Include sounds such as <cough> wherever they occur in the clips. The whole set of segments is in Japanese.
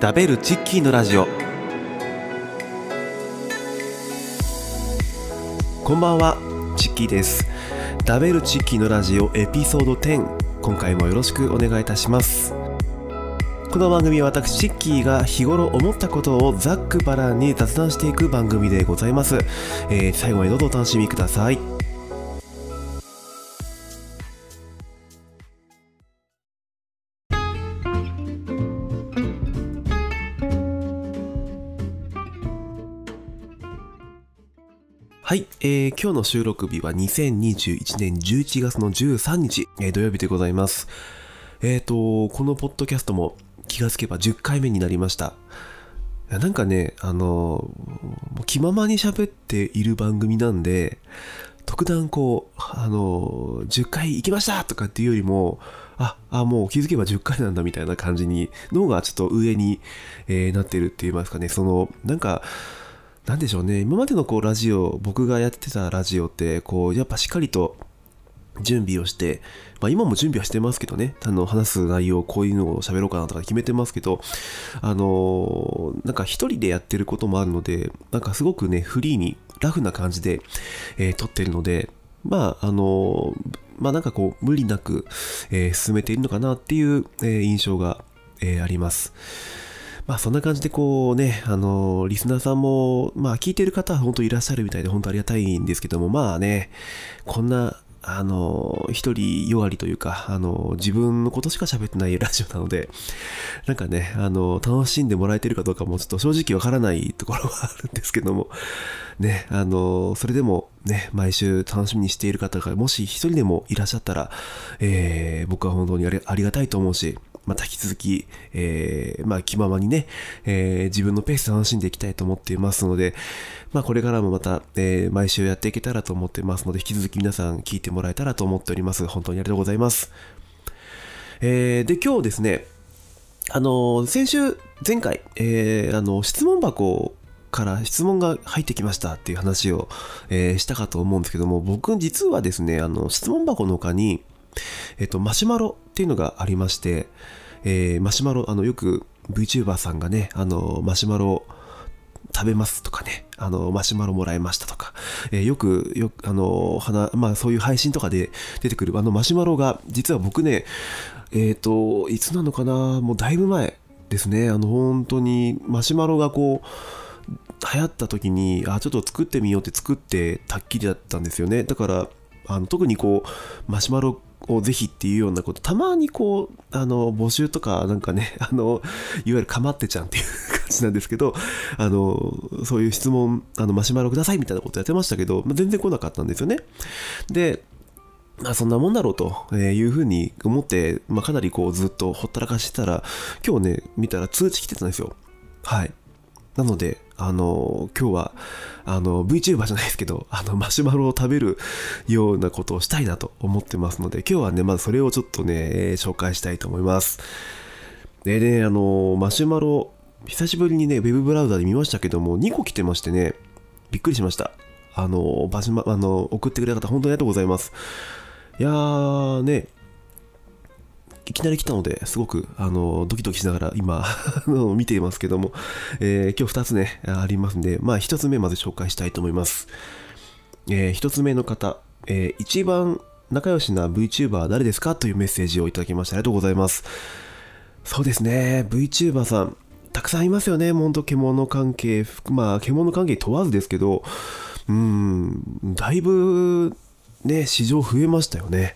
食べるチッキーのラジオ。こんばんはチッキーです。食べるチッキーのラジオエピソード10今回もよろしくお願いいたします。この番組は私チッキーが日頃思ったことをざっくばらんに雑談していく番組でございます、えー最後までどうぞお楽しみください。えー今日の収録日は2021年11月の13日、えー土曜日でございます。えっ、と、このポッドキャストも気がつけば10回目になりました。なんかね、あの気ままに喋っている番組なんで、特段こう、あの10回行きましたとかっていうよりも、あ、あ、もう気づけば10回なんだみたいな感じに、脳がちょっと上に、えーなってるって言いますかね、その、なんか、なんでしょうね、今までのこうラジオ、僕がやってたラジオって、こう、やっぱしっかりと準備をして、まあ今も準備はしてますけどね、あの、話す内容、こういうのを喋ろうかなとか決めてますけど、あのーなんか一人でやってることもあるので、なんかすごくね、フリーに、ラフな感じで、えー撮ってるので、まあ、あのーまあなんかこう、無理なく、えー進めているのかなっていう、え印象が、えあります。まあそんな感じでこうね、あのリスナーさんも、まあ聞いてる方は本当いらっしゃるみたいで本当ありがたいんですけども、まあね、こんな、あの一人弱りというか、あの自分のことしか喋ってない <laughs> ラジオなので、なんかね、あの楽しんでもらえてるかどうかもちょっと正直わからないところはあるんですけども、ね、あのそれでもね、毎週楽しみにしている方がもし一人でもいらっしゃったら、えー僕は本当にありありがたいと思うし、また引き続き、えーまあ気ままにね、えー自分のペースで楽しんでいきたいと思っていますので、まあこれからもまた、えー毎週やっていけたらと思ってますので、引き続き皆さん聞いてもらえたらと思っております。本当にありがとうございます。えーで、今日ですね、あの先週、前回、えーあの質問箱から質問が入ってきましたっていう話を、えーしたかと思うんですけども、僕実はですね、あの質問箱の他に、えっと、マシュマロっていうのがありまして、えーマシュマロ、あの、よく VTuber さんがね、あの、マシュマロ食べますとかね、あの、マシュマロもらいましたとか、えーよく、よく、あの、花、まあそういう配信とかで出てくるあのマシュマロが、実は僕ね、えっ、と、いつなのかな、もうだいぶ前ですね、あの、本当にマシュマロがこう、流行った時に、あ、ちょっと作ってみようって作ってたっきりだったんですよね。だから、あの特にこう、マシュマロをぜひっていうようなこと、たまにこう、あの、募集とか、なんかね、<laughs> あの、いわゆるかまってちゃんっていう感じなんですけど、あの、そういう質問、あの、マシュマロくださいみたいなことやってましたけど、まあ全然来なかったんですよね。で、まあそんなもんだろうというふうに思って、まあかなりこうずっとほったらかしてたら、今日ね、見たら通知来てたんですよ。はい。なので、あの、今日は、あの、VTuber じゃないですけど、あの、マシュマロを食べるようなことをしたいなと思ってますので、今日はね、まずそれをちょっとね、えー紹介したいと思います。でね、あの、マシュマロ、久しぶりにね、ウェブブラウザで見ましたけども、2個来てましてね、びっくりしました。あの、マシュマあの、送ってくれた方、本当にありがとうございます。いやーね、いきなり来たので、すごく、あの、ドキドキしながら今、<laughs> 見ていますけども、えー今日2つね、ありますんで、まあ1つ目まず紹介したいと思います。え1つ目の方、えー一番仲良しな VTuber は誰ですかというメッセージをいただきましてありがとうございます。そうですね、VTuber さん、たくさんいますよね、ほんと獣関係、まあ、獣関係問わずですけど、うん、だいぶ、ね、市場増えましたよね。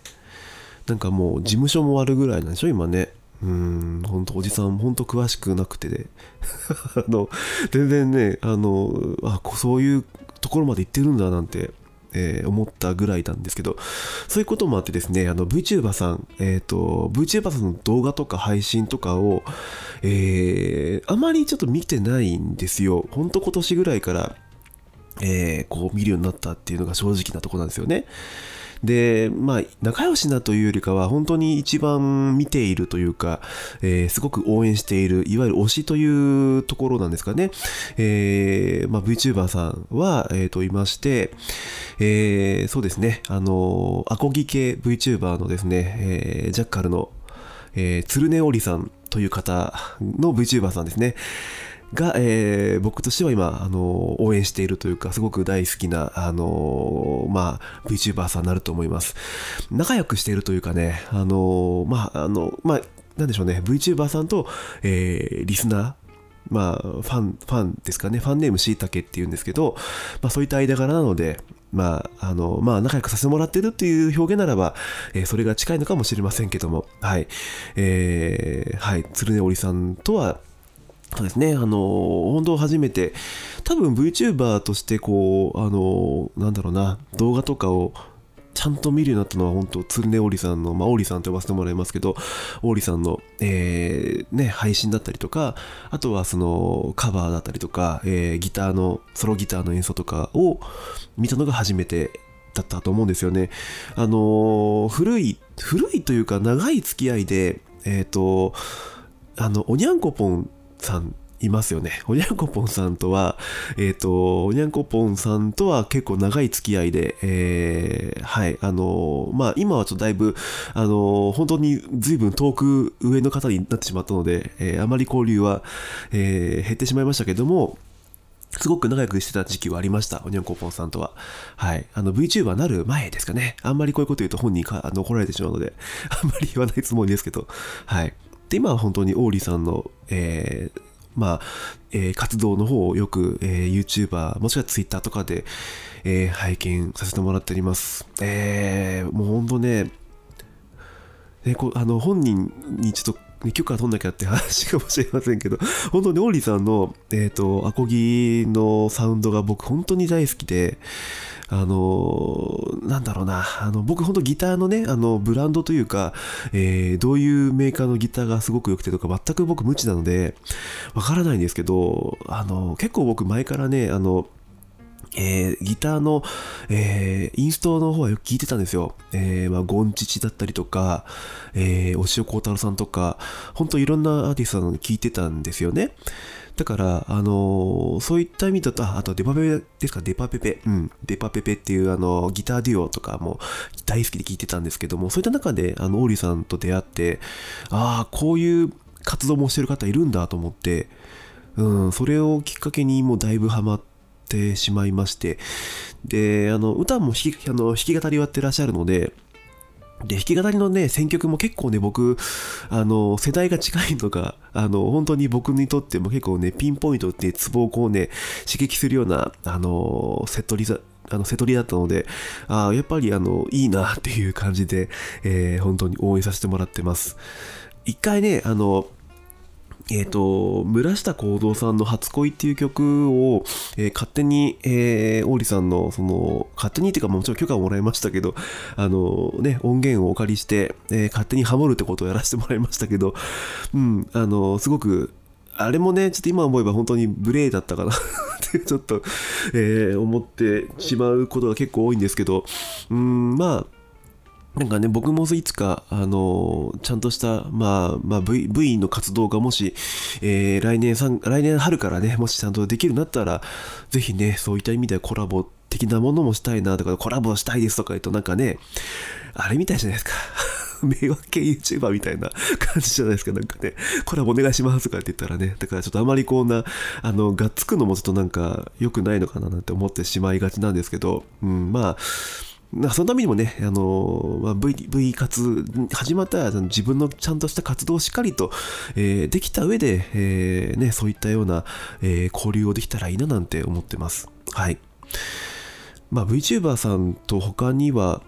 なんかもう事務所もあるぐらいなんでしょ、今ね。うん、ほんとおじさん、ほんと詳しくなくてで、<laughs> あの、全然ね、あの、あ、そういうところまで行ってるんだなんて、えー思ったぐらいなんですけど、そういうこともあってですね、あの VTuber さん、えっ、と、VTuber さんの動画とか配信とかを、えーあまりちょっと見てないんですよ。ほんと今年ぐらいから、えーこう見るようになったっていうのが正直なところなんですよね。で、まあ、仲良しなというよりかは、本当に一番見ているというか、えーすごく応援している、いわゆる推しというところなんですかね。えーまあ、VTuber さんは、えーと、いまして、えーそうですね、あの、アコギ系 VTuber のですね、えージャッカルの、えー、鶴音織さんという方の VTuber さんですね。が、えー、僕としては今、あの応援しているというか、すごく大好きな、あのまあ、VTuber さんになると思います。仲良くしているというかね、あのまあ、あの、まあ、なんでしょうね、VTuber さんと、えー、リスナー、まあ、ファン、ファンですかね、ファンネームしいたけっていうんですけど、まあ、そういった間柄なので、まあ、あの、まあ、仲良くさせてもらってるっていう表現ならば、えー、それが近いのかもしれませんけども、はい。えー、はい、鶴根織さんとは、そうですね、あの、本当初めて、多分 VTuber としてこう、あの、なんだろうな、動画とかをちゃんと見るようになったのは本当、つるねおりさんの、まあ、おりさんと呼ばせてもらいますけど、おりさんの、えー、ね、配信だったりとか、あとはそのカバーだったりとか、えー、ギターの、ソロギターの演奏とかを見たのが初めてだったと思うんですよね。あのー、古い、古いというか長い付き合いで、えっ、ー、と、あの、おにゃんこぽんさんいますよね。おにゃんこぽんさんとは、えっ、ー、と、おにゃんこぽんさんとは結構長い付き合いで、えー、はい、あのまあ、今はちょっとだいぶ、あの本当に随分遠く上の方になってしまったので、えー、あまり交流は、え減ってしまいましたけども、すごく仲良くしてた時期はありました。おにゃんこぽんさんとは。はい。あの、VTuber なる前ですかね。あんまりこういうこと言うと本人かあの怒られてしまうので、あんまり言わないつもりですけど。はい。で、今は本当にオーリーさんの、えー、まあ、えー、活動の方をよく、えー、YouTuber、もしくは Twitter とかで、えー、拝見させてもらっております。えー、もうほんとね、ねこあの本人にちょっと許可取んなきゃって <laughs> 話かもしれませんけど、本当にオーリーさんの、えっ、ー、と、アコギのサウンドが僕本当に大好きで、あのなんだろうな、あの、僕ほんとギターのね、あの、ブランドというか、えー、どういうメーカーのギターがすごく良くてとか、全く僕無知なので、わからないんですけど、あの、結構僕前からね、あの、えー、ギターの、えー、インストの方はよく聞いてたんですよ。えー、まあ、ゴンチチだったりとか、えー、押尾幸太郎さんとか、ほんといろんなアーティストの聞いてたんですよね。だから、あのー、そういった意味だと、あとデパペペですか、デパペペ？うん。デパペペっていうあの、ギターデュオとかも大好きで聴いてたんですけども、そういった中で、あの、オーリーさんと出会って、ああ、こういう活動もしてる方いるんだと思って、うん、それをきっかけにもうだいぶハマってしまいまして、で、あの、歌も弾きあの弾き語りをやってらっしゃるので、で、弾き語りのね、選曲も結構ね、僕、あの、世代が近いのが、あの、本当に僕にとっても結構ね、ピンポイントってツボをこうね、刺激するような、あの、セットリザ、あの、瀬戸りだったので、あやっぱりあの、いいなっていう感じで、えー、本当に応援させてもらってます。一回ね、あの、えっ、ー、と、村下幸三さんの初恋っていう曲を、えー、勝手に、えー、王さんの、その、勝手にっていうかもちろん許可をもらいましたけど、あの、ね、音源をお借りして、えー、勝手にハモるってことをやらせてもらいましたけど、うん、あの、すごく、あれもね、ちょっと今思えば本当に無礼だったかなってちょっと、えー、思ってしまうことが結構多いんですけど、うん、まあ、なんかね、僕もいつか、あのちゃんとした、まあ、まあ、V、V の活動がもし、えー、来年来年春からね、もしちゃんとできるなったら、ぜひね、そういった意味でコラボ的なものもしたいなとか、コラボしたいですとか言うと、なんかね、あれみたいじゃないですか。<laughs> 迷惑系 YouTuber みたいな <laughs> 感じじゃないですか。なんかね、コラボお願いしますとかって言ったらね、だからちょっとあまりこんな、あの、がっつくのもちょっとなんか良くないのかななんて思ってしまいがちなんですけど、うん、まあ、そのためにもね、あのまあ、V, v 活、始まったら自分のちゃんとした活動をしっかりと、えー、できた上で、えー、ね、そういったような、えー、交流をできたらいいななんて思ってます。はい。まあ、VTuber さんと他には、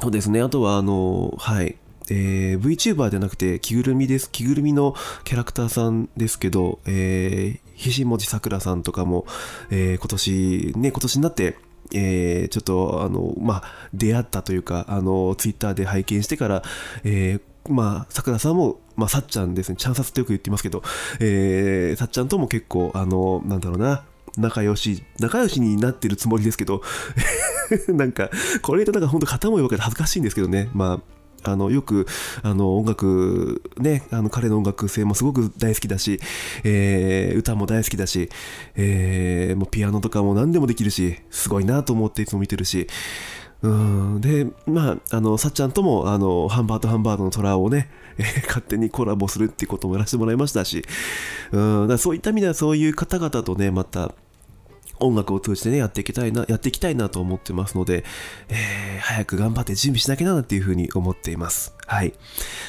そうですね、あとは、あのはい、えー、VTuber じゃなくて着ぐるみです。着ぐるみのキャラクターさんですけど、えー、ひしもじさくらさんとかも、えー、今年、ね、今年になって、えー、ちょっと、あの、まあ、出会ったというか、あの、ツイッターで拝見してから、えー、まあ、さくらさんも、まあ、さっちゃんですね、ちゃんさつってよく言ってますけど、えー、さっちゃんとも結構、あの、なんだろうな、仲良し、仲良しになってるつもりですけど、<laughs> なんか、これとなんか本当片思いわけで恥ずかしいんですけどね、まあ、あのよくあの音楽ねあの彼の音楽性もすごく大好きだし、えー、歌も大好きだし、えー、もうピアノとかも何でもできるしすごいなと思っていつも見てるし。うんでまああのさっちゃんともあのハンバートハンバートの虎をね、えー勝手にコラボするっていうこともやらせてもらいましたし。うんだそういった意味ではそういう方々とねまた音楽を通じてねやっていきたいなやっていきたいなと思ってますので、えー早く頑張って準備しなきゃなっていうふうに思っています。はい。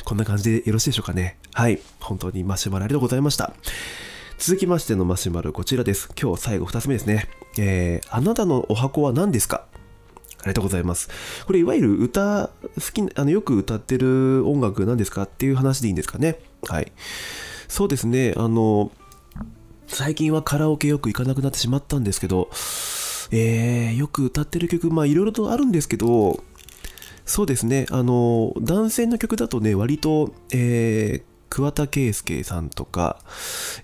こんな感じでよろしいでしょうかね。はい。本当にマシュマロありがとうございました。続きましてのマシュマロこちらです。今日最後2つ目ですね。えーあなたのお箱は何ですか？ありがとうございます。これ、いわゆる歌、好きな、あの、よく歌ってる音楽なんですか？っていう話でいいんですかね？はい。そうですね、あの、最近はカラオケよく行かなくなってしまったんですけど、えー、よく歌ってる曲、まあ、いろいろとあるんですけど、そうですね、あの、男性の曲だとね、割と、えー、桑田佳祐さんとか、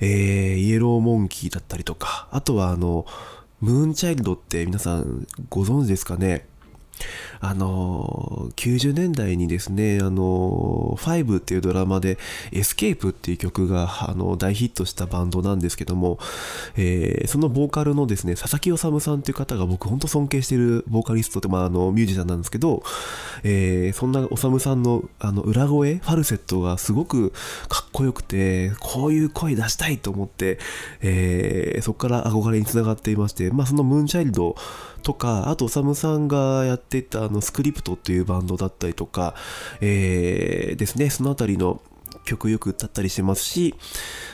えー、イエローモンキーだったりとか、あとはあの、ムーンチャイルドって皆さんご存知ですかね？あの90年代にですね、あのファイブっていうドラマで、エスケープっていう曲が、あの、大ヒットしたバンドなんですけども、えーそのボーカルのですね、佐々木収さんっていう方が僕本当尊敬しているボーカリストで、まあ、あの、ミュージシャンなんですけど、えーそんな収さんの、あの、裏声、ファルセットがすごくかっこよくて、こういう声出したいと思って、えーそこから憧れにつながっていまして、まあ、そのムーンチャイルドとか、あと、おさむさんがやってたあのスクリプトっていうバンドだったりとか、えーですね、そのあたりの曲よく歌ったりしてますし、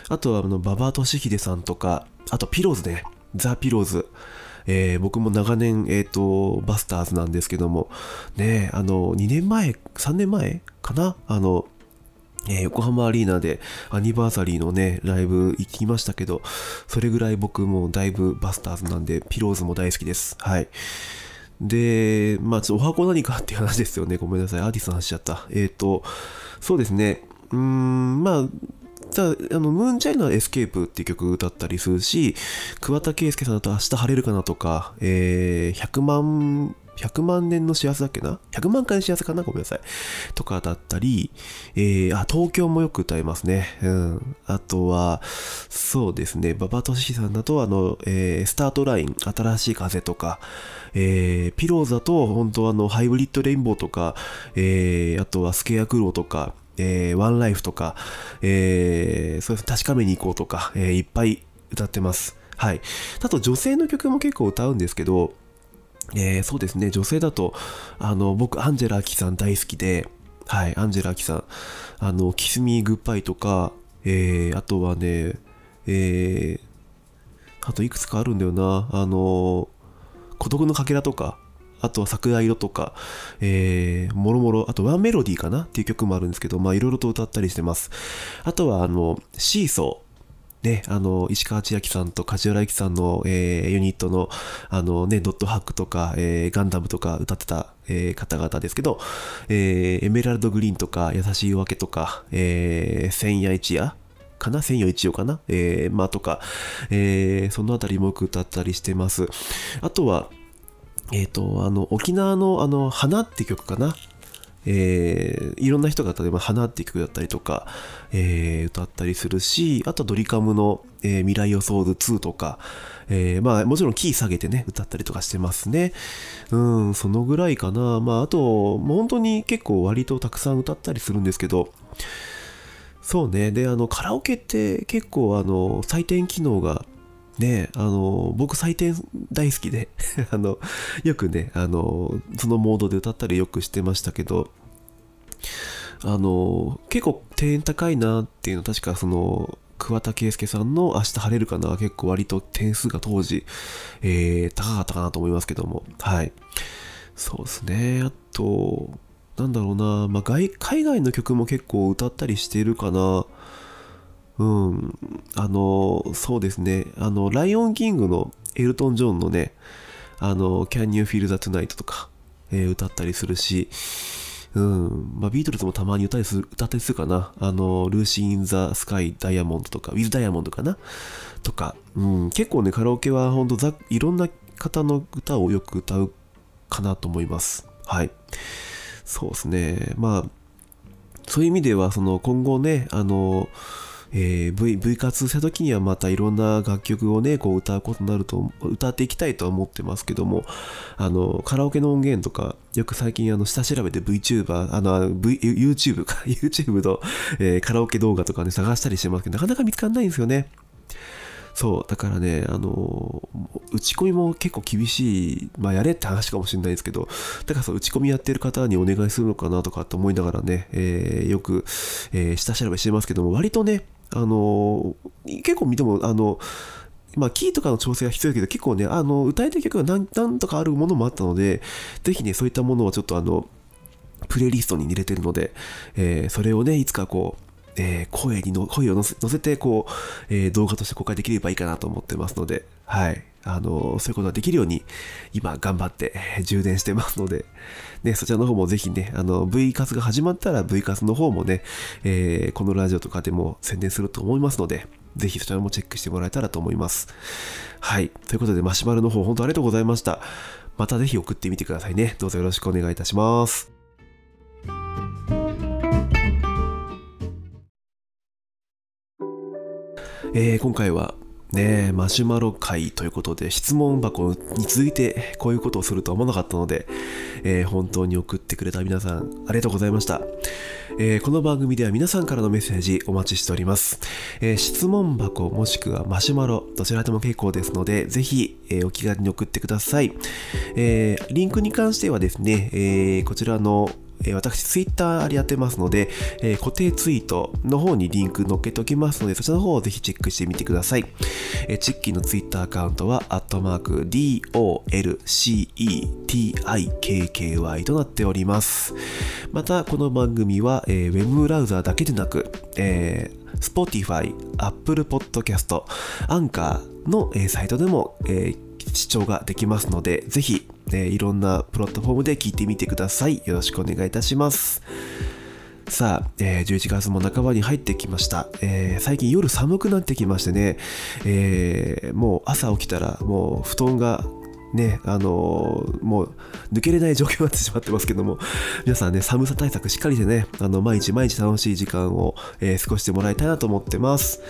あとはあの馬場俊秀さんとか、あとピローズね、ザ・ピローズ。えー僕も長年、えっ、と、バスターズなんですけども、ね、あの、2年前、3年前かな？あの、えー横浜アリーナでアニバーサリーのね、ライブ行きましたけど、それぐらい僕もだいぶバスターズなんで、ピローズも大好きです。はい。で、まあちょっと十八番何かっていう話ですよね。ごめんなさい。アーティストの話しちゃった。えっ、と、そうですね。うーん、まあ、ただあの、ムーンチャイルドのエスケープっていう曲歌ったりするし、桑田佳祐さんだと明日晴れるかなとか、えー、100万、100万年の幸せだっけな ?100 万回の幸せかな？ごめんなさい。とかだったり、えー、あ、東京もよく歌いますね。うん。あとは、そうですね、馬場俊史さんだと、あの、えースタートライン、新しい風とか、えーピローズだと、本当あの、ハイブリッドレインボーとか、えーあとはスケアクローとか、えーワンライフとか、えーそうです確かめに行こうとか、えーいっぱい歌ってます。はい。あと女性の曲も結構歌うんですけど、えーそうですね、女性だと、あの、僕、アンジェラ・アキさん大好きで、はい、アンジェラ・アキさん、あの、キス・ミー・グッバイとか、えーあとはね、えーあといくつかあるんだよな、あの、孤独のかけらとか、あとは桜色とか、えー、もろもろ、あとワンメロディーかなっていう曲もあるんですけど、まあいろいろと歌ったりしてます。あとは、あの、シーソー。ね、あの、石川千秋さんと梶原由紀さんの、えーユニットの、あのね、ドットハックとか、えーガンダムとか歌ってた、えー方々ですけど、えーエメラルドグリーンとか、優しい夜明けとか、えー千夜一夜かな？千夜一夜かな？えーまあとか、えーそのあたりも歌ったりしてます。あとは、えっ、と、あの、沖縄の、あの、花って曲かな？えーいろんな人が例えば「花」って曲だったりとか、えー歌ったりするしあとドリカムの、えー未来予想図2」とか、えーまあもちろんキー下げてね歌ったりとかしてますね。うんそのぐらいかな。まああともう本当に結構割とたくさん歌ったりするんですけどそうね。であのカラオケって結構あの採点機能がねあの僕採点大好きで <laughs> あのよくねあのそのモードで歌ったりよくしてましたけどあの結構点高いなっていうの確かその桑田佳祐さんの「明日晴れるかな」結構割と点数が当時、えー高かったかなと思いますけども。はい。そうですね。あとなんだろうな、まあ、外海外の曲も結構歌ったりしているかな。うん、あの、そうですね、あの、ライオンキングのエルトン・ジョンのね、あの、Can You Feel That Tonight とか、えー歌ったりするし、うん、まあ、ビートルズもたまに歌ったりする、歌ったりするかな。あの、ルーシー・イン・ザ・スカイ・ダイヤモンドとか、ウィズ・ダイヤモンドかな？とか、うん、結構ね、カラオケは本当ざいろんな方の歌をよく歌うかなと思います。はい。そうですね。まあ、そういう意味では、その今後ね、あの、えー、V、V 活した時にはまたいろんな楽曲をね、こう歌うことになると、歌っていきたいとは思ってますけども、あの、カラオケの音源とか、よく最近あの、下調べて VTuber、あの、v、YouTube か、<laughs> YouTube の、えー、カラオケ動画とかね、探したりしてますけど、なかなか見つかんないんですよね。そう、だからね、あの、打ち込みも結構厳しい、まあやれって話かもしれないですけど、だからそう打ち込みやってる方にお願いするのかなとかって思いながらね、えー、よく、えー、下調べしてますけども、割とね、あの、結構見ても、あの、まあ、キーとかの調整は必要だけど、結構ね、あの、歌いたい曲が何何とかあるものもあったので、ぜひね、そういったものをちょっとあの、プレイリストに入れてるので、えー、それをね、いつかこう、えー、声にの、声を乗せて、こう、えー、動画として公開できればいいかなと思ってますので、はい。あの、そういうことができるように、今頑張って、充電してますので、ね、そちらの方もぜひね、あの、V 活が始まったら V 活の方もね、えー、このラジオとかでも宣伝すると思いますので、ぜひそちらもチェックしてもらえたらと思います。はい。ということで、マシュマロの方、本当ありがとうございました。またぜひ送ってみてくださいね。どうぞよろしくお願いいたします。えー、今回はね、マシュマロ会ということで質問箱に続いてこういうことをするとは思わなかったので、えー、本当に送ってくれた皆さんありがとうございました、えー、この番組では皆さんからのメッセージお待ちしております、えー、質問箱もしくはマシュマロどちらでも結構ですのでぜひ、えお気軽に送ってください、えリンクに関してはですね、えこちらの私、ツイッターありやってますので、え固定ツイートの方にリンク載っけておきますので、そちらの方をぜひチェックしてみてください。えチッキーのツイッターアカウントは、アットマーク DOLCETIKKY となっております。また、この番組は、えー、ウェブブラウザーだけでなく、えー Spotify、Apple Podcast、Anchor の、サイトでも、えー、視聴ができますので、ぜひ、えー、いろんなプラットフォームで聞いてみてください。よろしくお願いいたします。さあ、えー、11月も半ばに入ってきました。えー、最近夜寒くなってきましてね、えー、もう朝起きたらもう布団がね、あのー、もう抜けれない状況になってしまってますけども、皆さんね、寒さ対策しっかりでね、あの、毎日毎日楽しい時間を、えー、過ごしてもらいたいなと思ってます。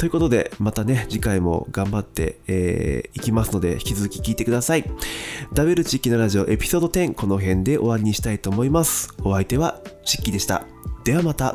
ということで、またね、次回も頑張って、えー、いきますので、引き続き聞いてください。ダベルチッキのラジオエピソード10、この辺で終わりにしたいと思います。お相手はチッキでした。ではまた。